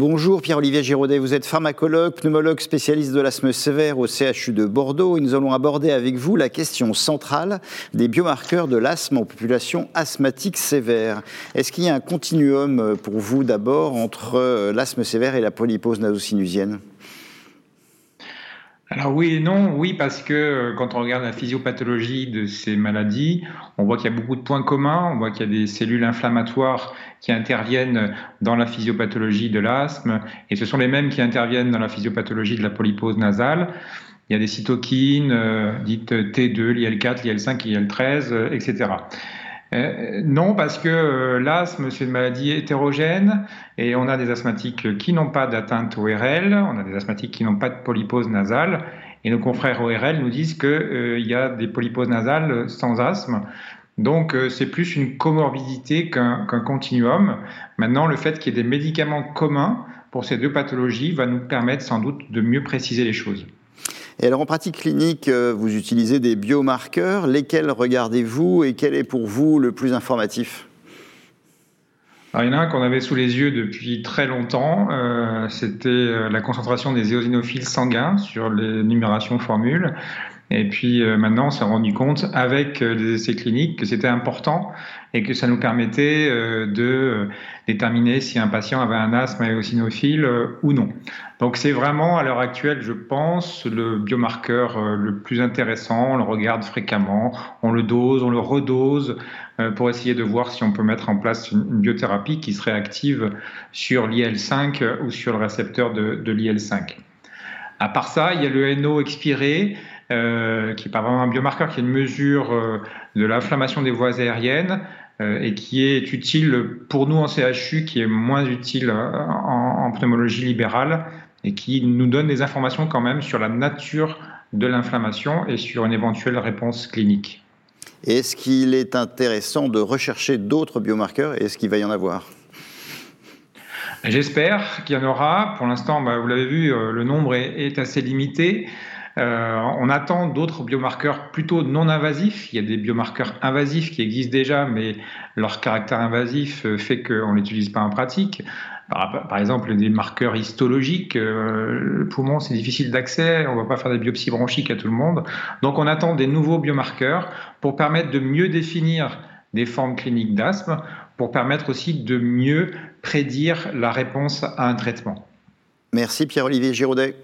Bonjour Pierre-Olivier Giraudet, vous êtes pharmacologue, pneumologue spécialiste de l'asthme sévère au CHU de Bordeaux. Et nous allons aborder avec vous la question centrale des biomarqueurs de l'asthme en population asthmatique sévère. Est-ce qu'il y a un continuum pour vous d'abord entre l'asthme sévère et la polypose nasosinusienne? Alors oui et non, oui parce que euh, quand on regarde la physiopathologie de ces maladies, on voit qu'il y a beaucoup de points communs, on voit qu'il y a des cellules inflammatoires qui interviennent dans la physiopathologie de l'asthme, et ce sont les mêmes qui interviennent dans la physiopathologie de la polypose nasale. Il y a des cytokines euh, dites T2, l'IL4, l'IL5, l'IL13, etc. Euh, non, parce que euh, l'asthme, c'est une maladie hétérogène et on a des asthmatiques qui n'ont pas d'atteinte ORL, on a des asthmatiques qui n'ont pas de polypose nasale et nos confrères ORL nous disent qu'il euh, y a des polyposes nasales sans asthme. Donc c'est plus une comorbidité qu'un continuum. Maintenant, le fait qu'il y ait des médicaments communs pour ces deux pathologies va nous permettre sans doute de mieux préciser les choses. Et alors en pratique clinique, euh, vous utilisez des biomarqueurs. Lesquels regardez-vous et quel est pour vous le plus informatif? Il y en a un qu'on avait sous les yeux depuis très longtemps, euh, c'était euh, la concentration des éosinophiles sanguins sur les numérations formules. Et puis euh, maintenant, on s'est rendu compte avec euh, les essais cliniques que c'était important et que ça nous permettait euh, de déterminer si un patient avait un asthme éosinophile ou non. Donc c'est vraiment à l'heure actuelle, je pense, le biomarqueur le plus intéressant. On le regarde fréquemment, on le dose, on le redose pour essayer de voir si on peut mettre en place une biothérapie qui serait active sur l'IL5 ou sur le récepteur de, de l'IL5. À part ça, il y a le NO expiré euh, qui n'est pas vraiment un biomarqueur, qui est une mesure euh, de l'inflammation des voies aériennes euh, et qui est utile pour nous en CHU, qui est moins utile en, pneumologie libérale et qui nous donne des informations quand même sur la nature de l'inflammation et sur une éventuelle réponse clinique. Est-ce qu'il est intéressant de rechercher d'autres biomarqueurs Est-ce qu'il va y en avoir? J'espère qu'il y en aura. Pour l'instant, bah, vous l'avez vu, le nombre est assez limité. Euh, on attend d'autres biomarqueurs plutôt non invasifs. Il y a des biomarqueurs invasifs qui existent déjà, mais leur caractère invasif euh, fait qu'on ne l'utilise pas en pratique. Par, exemple, des marqueurs histologiques, euh, le poumon, c'est difficile d'accès, on ne va pas faire des biopsies bronchiques à tout le monde. Donc on attend des nouveaux biomarqueurs pour permettre de mieux définir des formes cliniques d'asthme, pour permettre aussi de mieux prédire la réponse à un traitement. Merci Pierre-Olivier Giraudet.